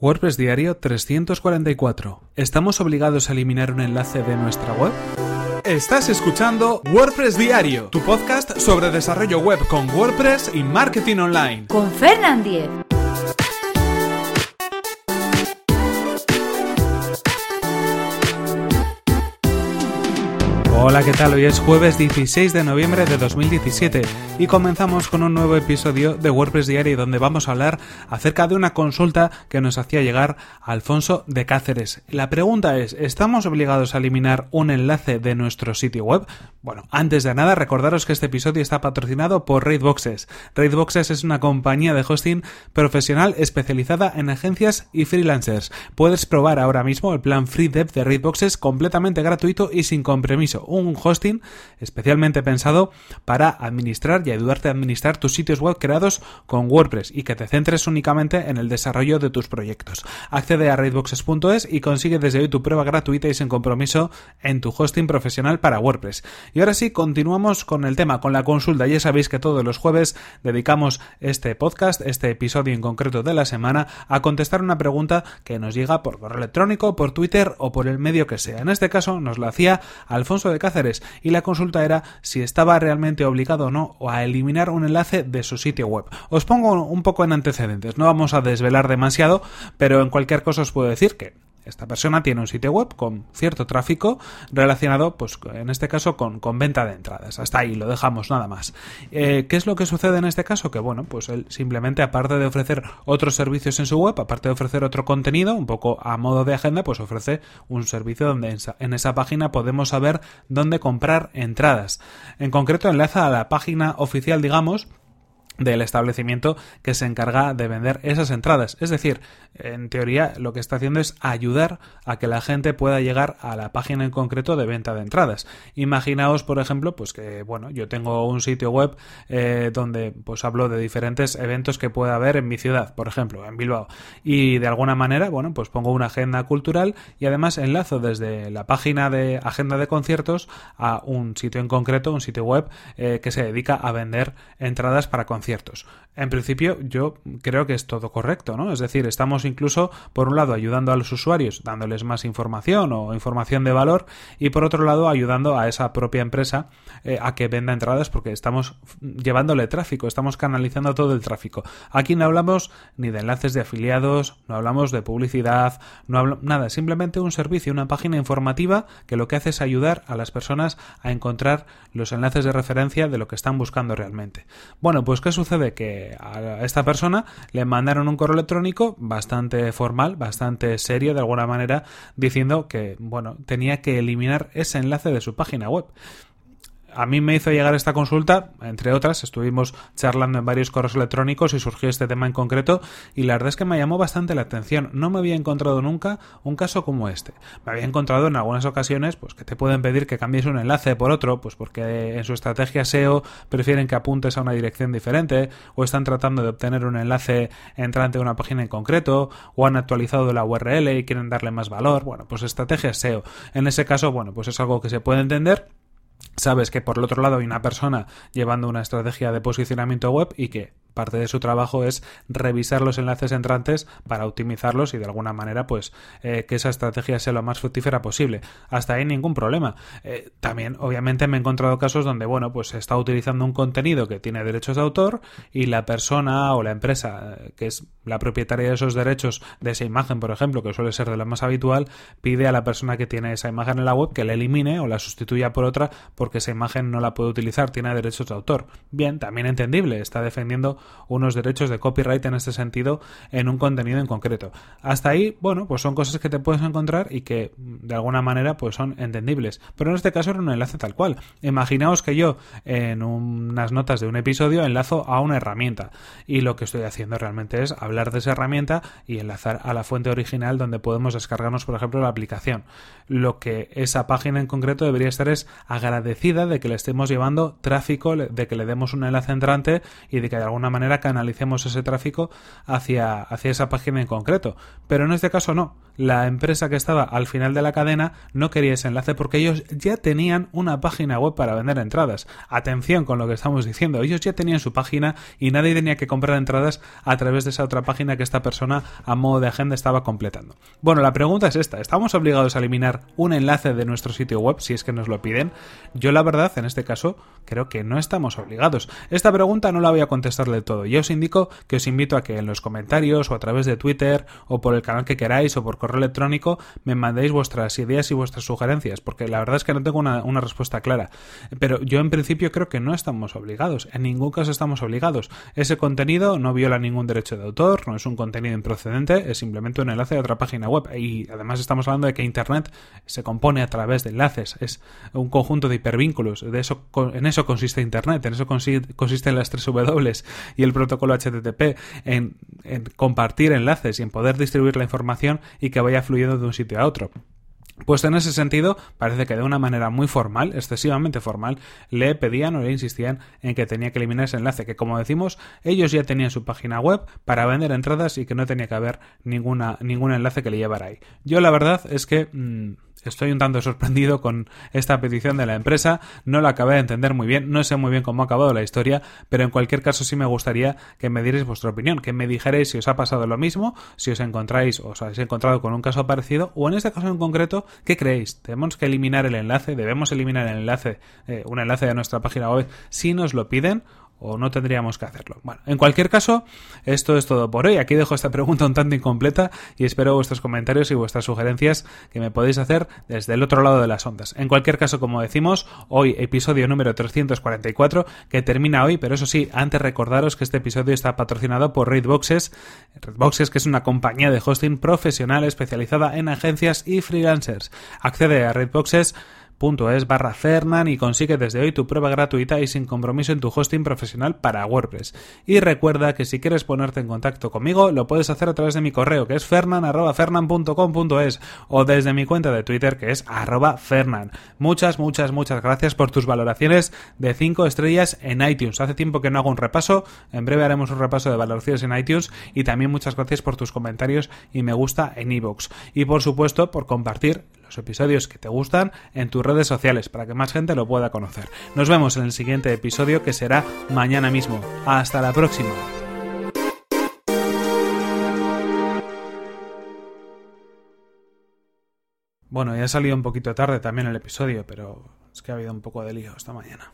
WordPress Diario 344. ¿Estamos obligados a eliminar un enlace de nuestra web? Estás escuchando WordPress Diario, tu podcast sobre desarrollo web con WordPress y marketing online. Con Fernand Diez. Hola, ¿qué tal? Hoy es jueves 16 de noviembre de 2017 y comenzamos con un nuevo episodio de WordPress Diario donde vamos a hablar acerca de una consulta que nos hacía llegar Alfonso de Cáceres. La pregunta es, ¿estamos obligados a eliminar un enlace de nuestro sitio web? Bueno, antes de nada, recordaros que este episodio está patrocinado por Raidboxes. Raidboxes es una compañía de hosting profesional especializada en agencias y freelancers. Puedes probar ahora mismo el plan Free Dev de Raidboxes completamente gratuito y sin compromiso hosting especialmente pensado para administrar y ayudarte a administrar tus sitios web creados con WordPress y que te centres únicamente en el desarrollo de tus proyectos. Accede a raidboxes.es y consigue desde hoy tu prueba gratuita y sin compromiso en tu hosting profesional para WordPress. Y ahora sí, continuamos con el tema, con la consulta. Ya sabéis que todos los jueves dedicamos este podcast, este episodio en concreto de la semana, a contestar una pregunta que nos llega por correo electrónico, por Twitter o por el medio que sea. En este caso nos la hacía Alfonso de Cáceres y la consulta era si estaba realmente obligado o no a eliminar un enlace de su sitio web. Os pongo un poco en antecedentes, no vamos a desvelar demasiado, pero en cualquier caso os puedo decir que esta persona tiene un sitio web con cierto tráfico relacionado, pues en este caso, con, venta de entradas. Hasta ahí lo dejamos nada más. Eh, ¿Qué es lo que sucede en este caso? Que bueno, pues él simplemente, aparte de ofrecer otros servicios en su web, aparte de ofrecer otro contenido, un poco a modo de agenda, pues ofrece un servicio donde en esa página podemos saber dónde comprar entradas. En concreto, enlaza a la página oficial, digamos, del establecimiento que se encarga de vender esas entradas. Es decir, en teoría lo que está haciendo es ayudar a que la gente pueda llegar a la página en concreto de venta de entradas. Imaginaos, por ejemplo, pues que bueno, yo tengo un sitio web eh, donde pues hablo de diferentes eventos que pueda haber en mi ciudad, por ejemplo, en Bilbao. Y de alguna manera, bueno, pues pongo una agenda cultural y además enlazo desde la página de agenda de conciertos a un sitio en concreto, un sitio web eh, que se dedica a vender entradas para conciertos ciertos. En principio, yo creo que es todo correcto, ¿no? Es decir, estamos incluso, por un lado, ayudando a los usuarios, dándoles más información o información de valor, y por otro lado, ayudando a esa propia empresa eh, a que venda entradas, porque estamos llevándole tráfico, estamos canalizando todo el tráfico. Aquí no hablamos ni de enlaces de afiliados, no hablamos de publicidad, no hablamos nada, simplemente un servicio, una página informativa que lo que hace es ayudar a las personas a encontrar los enlaces de referencia de lo que están buscando realmente. Bueno, pues ¿qué sucede? Que a esta persona le mandaron un correo electrónico bastante formal, bastante serio de alguna manera, diciendo que, bueno, tenía que eliminar ese enlace de su página web a mí me hizo llegar esta consulta, entre otras, estuvimos charlando en varios correos electrónicos y surgió este tema en concreto y la verdad es que me llamó bastante la atención. No me había encontrado nunca un caso como este. Me había encontrado en algunas ocasiones pues que te pueden pedir que cambies un enlace por otro, pues porque en su estrategia SEO prefieren que apuntes a una dirección diferente o están tratando de obtener un enlace entrante a una página en concreto o han actualizado la URL y quieren darle más valor. Bueno, pues estrategia SEO. En ese caso, bueno, pues es algo que se puede entender sabes que por el otro lado hay una persona llevando una estrategia de posicionamiento web y que parte de su trabajo es revisar los enlaces entrantes para optimizarlos y de alguna manera pues eh, que esa estrategia sea lo más fructífera posible. Hasta ahí ningún problema. Eh, también obviamente me he encontrado casos donde bueno pues se está utilizando un contenido que tiene derechos de autor y la persona o la empresa eh, que es la propietaria de esos derechos de esa imagen por ejemplo que suele ser de lo más habitual pide a la persona que tiene esa imagen en la web que la elimine o la sustituya por otra porque esa imagen no la puede utilizar tiene derechos de autor. Bien, también entendible, está defendiendo unos derechos de copyright en este sentido en un contenido en concreto. Hasta ahí, bueno, pues son cosas que te puedes encontrar y que de alguna manera pues son entendibles. Pero en este caso era un enlace tal cual. Imaginaos que yo en unas notas de un episodio enlazo a una herramienta y lo que estoy haciendo realmente es hablar de esa herramienta y enlazar a la fuente original donde podemos descargarnos, por ejemplo, la aplicación. Lo que esa página en concreto debería estar es agradecer agradecida de que le estemos llevando tráfico, de que le demos un enlace entrante y de que de alguna manera canalicemos ese tráfico hacia, hacia esa página en concreto. Pero en este caso no. La empresa que estaba al final de la cadena no quería ese enlace porque ellos ya tenían una página web para vender entradas. Atención con lo que estamos diciendo. Ellos ya tenían su página y nadie tenía que comprar entradas a través de esa otra página que esta persona a modo de agenda estaba completando. Bueno, la pregunta es esta. ¿Estamos obligados a eliminar un enlace de nuestro sitio web si es que nos lo piden? Yo la verdad, en este caso, creo que no estamos obligados. Esta pregunta no la voy a contestar del todo. Yo os indico que os invito a que en los comentarios o a través de Twitter o por el canal que queráis o por correo electrónico me mandéis vuestras ideas y vuestras sugerencias, porque la verdad es que no tengo una, respuesta clara. Pero yo en principio creo que no estamos obligados. En ningún caso estamos obligados. Ese contenido no viola ningún derecho de autor, no es un contenido improcedente, es simplemente un enlace a otra página web. Y además estamos hablando de que Internet se compone a través de enlaces, es un conjunto de hipervínculos. De eso, en eso consiste Internet, en eso consiste, en las tres W y el protocolo HTTP, en, en compartir enlaces y en poder distribuir la información y que vaya fluyendo de un sitio a otro. Pues en ese sentido, parece que de una manera muy formal, excesivamente formal, le pedían o le insistían en que tenía que eliminar ese enlace, que como decimos, ellos ya tenían su página web para vender entradas y que no tenía que haber ninguna, ningún enlace que le llevara ahí. Yo la verdad es que... Mm, Estoy un tanto sorprendido con esta petición de la empresa, no la acabé de entender muy bien, no sé muy bien cómo ha acabado la historia, pero en cualquier caso sí me gustaría que me dierais vuestra opinión, que me dijerais si os ha pasado lo mismo, si os encontráis o os habéis encontrado con un caso parecido, o en este caso en concreto, ¿qué creéis? ¿Tenemos que eliminar el enlace? ¿Debemos eliminar el enlace, eh, un enlace de nuestra página web si nos lo piden? O no tendríamos que hacerlo. Bueno, en cualquier caso, esto es todo por hoy. Aquí dejo esta pregunta un tanto incompleta y espero vuestros comentarios y vuestras sugerencias que me podéis hacer desde el otro lado de las ondas. En cualquier caso, como decimos, hoy episodio número 344 que termina hoy, pero eso sí, antes recordaros que este episodio está patrocinado por Raidboxes, Raidboxes que es una compañía de hosting profesional especializada en agencias y freelancers. Accede a Raidboxes es barra Fernan y consigue desde hoy tu prueba gratuita y sin compromiso en tu hosting profesional para WordPress. Y recuerda que si quieres ponerte en contacto conmigo, lo puedes hacer a través de mi correo que es fernan.fernan.com.es o desde mi cuenta de Twitter que es arroba fernan. Muchas, muchas, muchas gracias por tus valoraciones de 5 estrellas en iTunes. Hace tiempo que no hago un repaso, en breve haremos un repaso de valoraciones en iTunes y también muchas gracias por tus comentarios y me gusta en iVoox. Y por supuesto por compartir los episodios que te gustan en tus redes sociales para que más gente lo pueda conocer. Nos vemos en el siguiente episodio que será mañana mismo. Hasta la próxima. Bueno, ya ha salido un poquito tarde también el episodio, pero es que ha habido un poco de lío esta mañana.